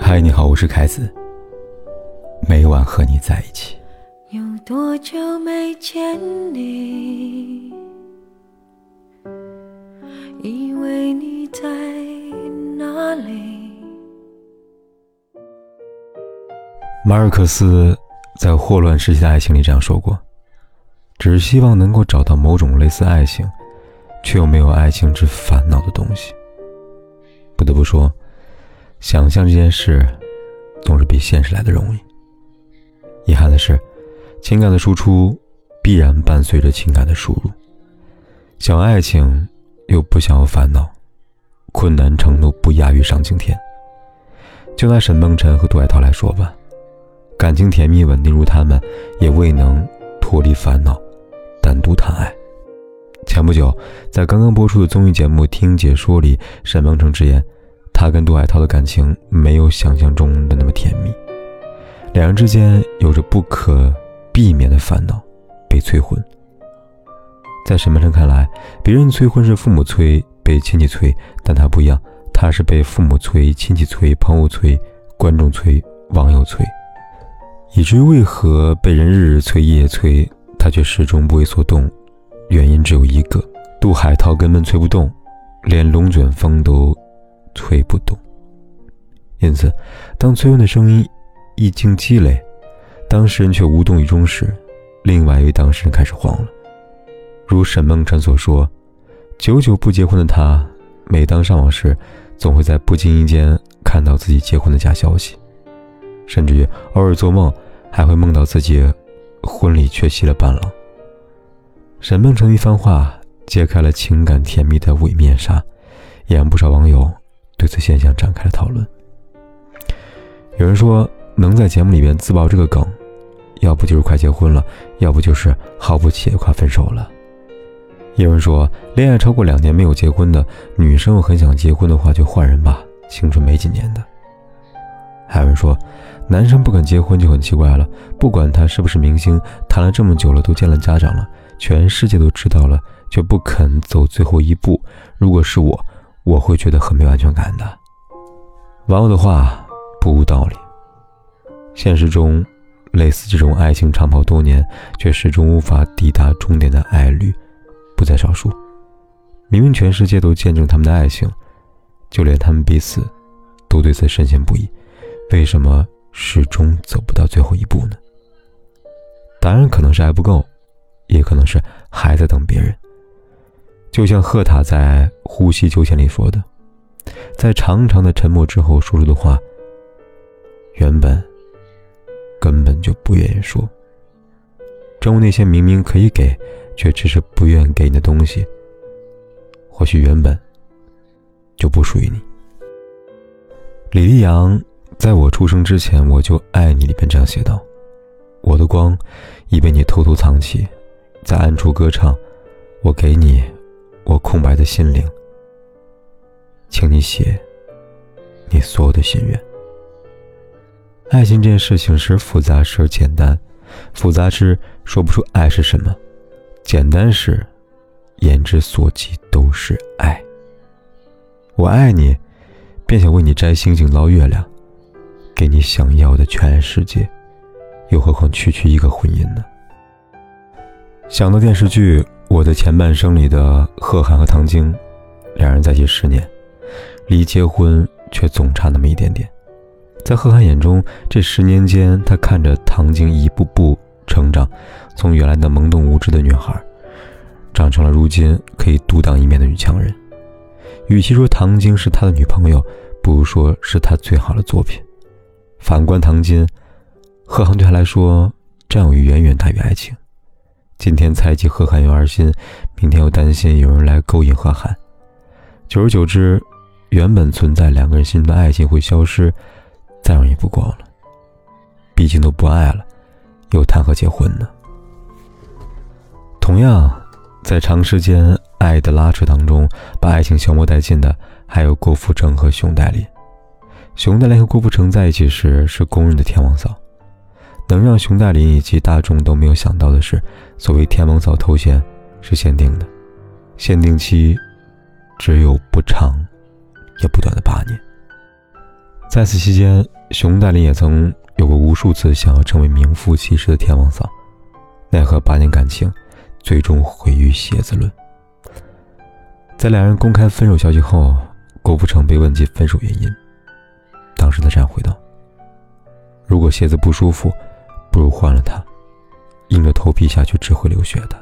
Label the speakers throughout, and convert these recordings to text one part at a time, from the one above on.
Speaker 1: 嗨，你好，我是凯子。每晚和你在一起。
Speaker 2: 有多久没见你？以为你在哪里？
Speaker 1: 马尔克斯在《霍乱时期的爱情》里这样说过：“只是希望能够找到某种类似爱情，却又没有爱情之烦恼的东西。”不得不说。想象这件事，总是比现实来的容易。遗憾的是，情感的输出必然伴随着情感的输入。想爱情，又不想要烦恼，困难程度不亚于上青天。就拿沈梦辰和杜海涛来说吧，感情甜蜜稳定如他们，也未能脱离烦恼，单独谈爱。前不久，在刚刚播出的综艺节目《听解说》里，沈梦辰直言。他跟杜海涛的感情没有想象中的那么甜蜜，两人之间有着不可避免的烦恼，被催婚。在沈梦辰看来，别人催婚是父母催、被亲戚催，但他不一样，他是被父母催、亲戚催、朋友催、观众催、网友催，以至于为何被人日日催、夜夜催，他却始终不为所动？原因只有一个：杜海涛根本催不动，连龙卷风都。催不动，因此，当催婚的声音一经积累，当事人却无动于衷时，另外一位当事人开始慌了。如沈梦辰所说，久久不结婚的他，每当上网时，总会在不经意间看到自己结婚的假消息，甚至于偶尔做梦，还会梦到自己婚礼缺席了伴郎。沈梦辰一番话，揭开了情感甜蜜的伪面纱，也让不少网友。对此现象展开了讨论。有人说，能在节目里边自爆这个梗，要不就是快结婚了，要不就是毫不起眼快分手了。有人说，恋爱超过两年没有结婚的女生很想结婚的话，就换人吧，青春没几年的。还有人说，男生不肯结婚就很奇怪了，不管他是不是明星，谈了这么久了，都见了家长了，全世界都知道了，却不肯走最后一步。如果是我。我会觉得很没有安全感的。网友的话不无道理。现实中，类似这种爱情长跑多年却始终无法抵达终点的爱侣不在少数。明明全世界都见证他们的爱情，就连他们彼此都对此深信不疑，为什么始终走不到最后一步呢？答案可能是爱不够，也可能是还在等别人。就像赫塔在《呼吸秋千》里说的，在长长的沉默之后说出的话，原本根本就不愿意说。正如那些明明可以给，却只是不愿给你的东西，或许原本就不属于你。李丽阳在我出生之前我就爱你里边这样写道：“我的光已被你偷偷藏起，在暗处歌唱，我给你。”我空白的心灵，请你写你所有的心愿。爱情这件事情是复杂是简单，复杂是说不出爱是什么，简单时言之所及都是爱。我爱你，便想为你摘星星捞月亮，给你想要的全世界，又何况区区一个婚姻呢？想到电视剧。我的前半生里的贺涵和唐晶，两人在一起十年，离结婚却总差那么一点点。在贺涵眼中，这十年间，他看着唐晶一步步成长，从原来的懵懂无知的女孩，长成了如今可以独当一面的女强人。与其说唐晶是他的女朋友，不如说是他最好的作品。反观唐晶，贺涵对他来说，占有欲远远大于爱情。今天猜忌贺涵有二心，明天又担心有人来勾引贺涵。久而久之，原本存在两个人心中的爱情会消失，再容易不过了。毕竟都不爱了，又谈何结婚呢？同样，在长时间爱的拉扯当中，把爱情消磨殆尽的，还有郭富城和熊黛林。熊黛林和郭富城在一起时，是公认的天王嫂。能让熊黛林以及大众都没有想到的是，所谓“天王嫂”头衔是限定的，限定期只有不长也不短的八年。在此期间，熊黛林也曾有过无数次想要成为名副其实的天王嫂，奈何八年感情，最终毁于鞋子论。在两人公开分手消息后，郭富城被问及分手原因，当时他这样回道：“如果鞋子不舒服，不如换了他。硬着头皮下去只会流血的。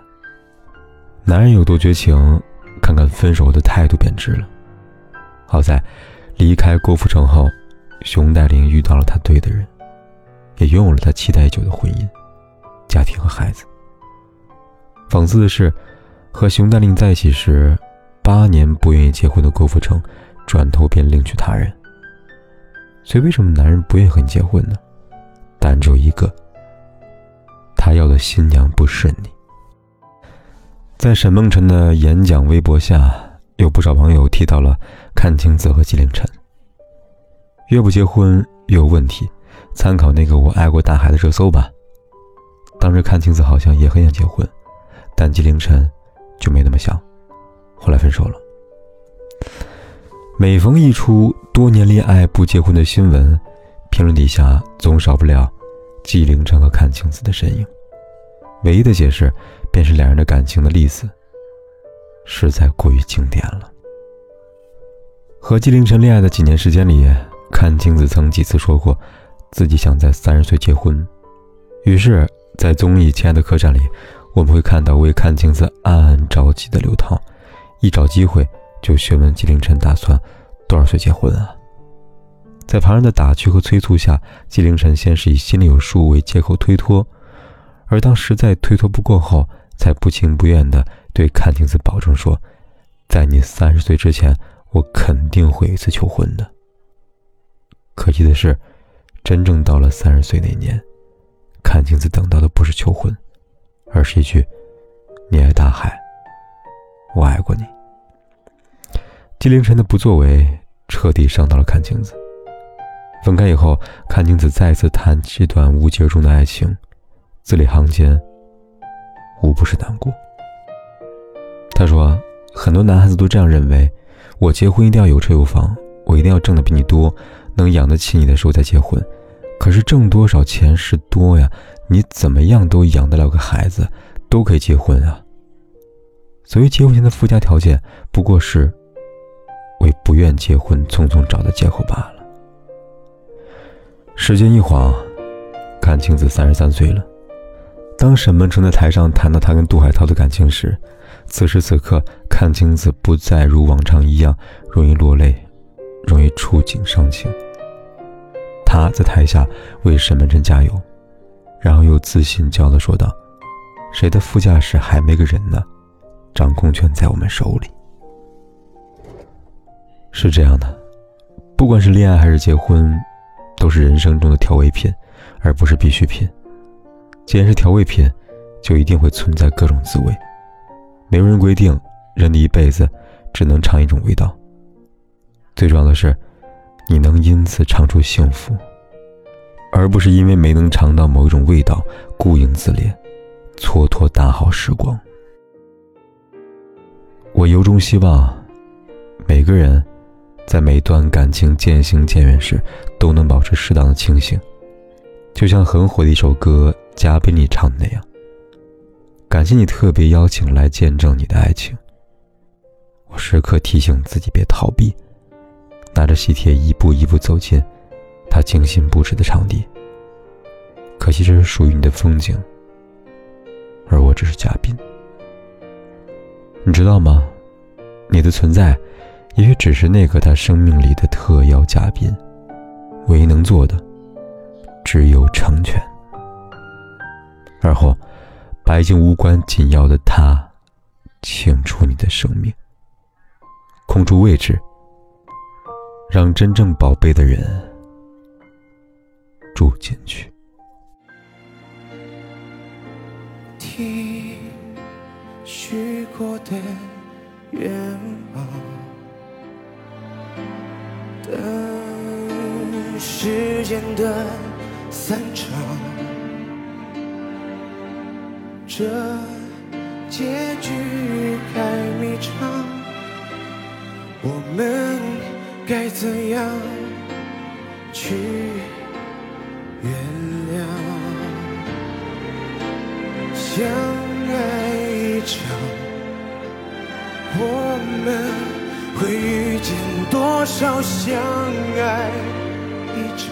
Speaker 1: 男人有多绝情，看看分手的态度便知了。好在离开郭富城后，熊黛林遇到了他对的人，也拥有了他期待已久的婚姻、家庭和孩子。讽刺的是，和熊黛林在一起时。”八年不愿意结婚的郭富城，转头便另娶他人。所以，为什么男人不愿意和你结婚呢？答案只有一个：他要的新娘不是你。在沈梦辰的演讲微博下，有不少网友提到了阚清子和纪凌尘。越不结婚越有问题，参考那个“我爱过大海”的热搜吧。当时阚清子好像也很想结婚，但纪凌尘就没那么想。后来分手了。每逢一出多年恋爱不结婚的新闻，评论底下总少不了纪凌尘和阚清子的身影。唯一的解释便是两人的感情的例子实在过于经典了。和纪凌尘恋爱的几年时间里，阚清子曾几次说过自己想在三十岁结婚。于是，在综艺《亲爱的客栈》里，我们会看到为阚清子暗暗着急的刘涛。一找机会就询问纪凌尘打算多少岁结婚啊？在旁人的打趣和催促下，纪凌尘先是以心里有数为借口推脱，而当实在推脱不过后，才不情不愿地对阚清子保证说：“在你三十岁之前，我肯定会一次求婚的。”可惜的是，真正到了三十岁那年，阚清子等到的不是求婚，而是一句“你爱大海”。我爱过你。纪凌尘的不作为彻底伤到了阚清子。分开以后，阚清子再次谈这段无疾而终的爱情，字里行间无不是难过。他说：“很多男孩子都这样认为，我结婚一定要有车有房，我一定要挣的比你多，能养得起你的时候再结婚。可是挣多少钱是多呀？你怎么样都养得了个孩子，都可以结婚啊。”所谓结婚前的附加条件，不过是为不愿结婚匆匆找的借口罢了。时间一晃，阚清子三十三岁了。当沈梦辰在台上谈到他跟杜海涛的感情时，此时此刻，阚清子不再如往常一样容易落泪，容易触景伤情。他在台下为沈梦辰加油，然后又自信骄傲地说道：“谁的副驾驶还没个人呢？”掌控权在我们手里，是这样的。不管是恋爱还是结婚，都是人生中的调味品，而不是必需品。既然是调味品，就一定会存在各种滋味。没有人规定人的一辈子只能尝一种味道。最重要的是，你能因此尝出幸福，而不是因为没能尝到某一种味道，顾影自怜，蹉跎大好时光。我由衷希望，每个人在每一段感情渐行渐远时，都能保持适当的清醒，就像很火的一首歌《嘉宾》里唱的那样。感谢你特别邀请来见证你的爱情。我时刻提醒自己别逃避，拿着喜帖一步一步走进他精心布置的场地。可惜这是属于你的风景，而我只是嘉宾。你知道吗？你的存在，也许只是那个他生命里的特邀嘉宾，唯一能做的，只有成全。而后，把已经无关紧要的他，请出你的生命，空出位置，让真正宝贝的人住进去。许过的愿望，等时间的散场，这结局太迷长，我们该怎样
Speaker 3: 去原谅。相爱一场，我们会多少相爱一场？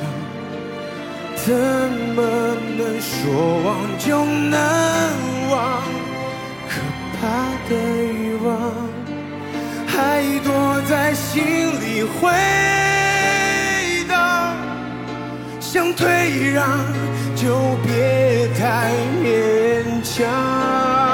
Speaker 3: 怎么能说忘就能忘？可怕的欲望还躲在心里回荡，想退让就别太勉强。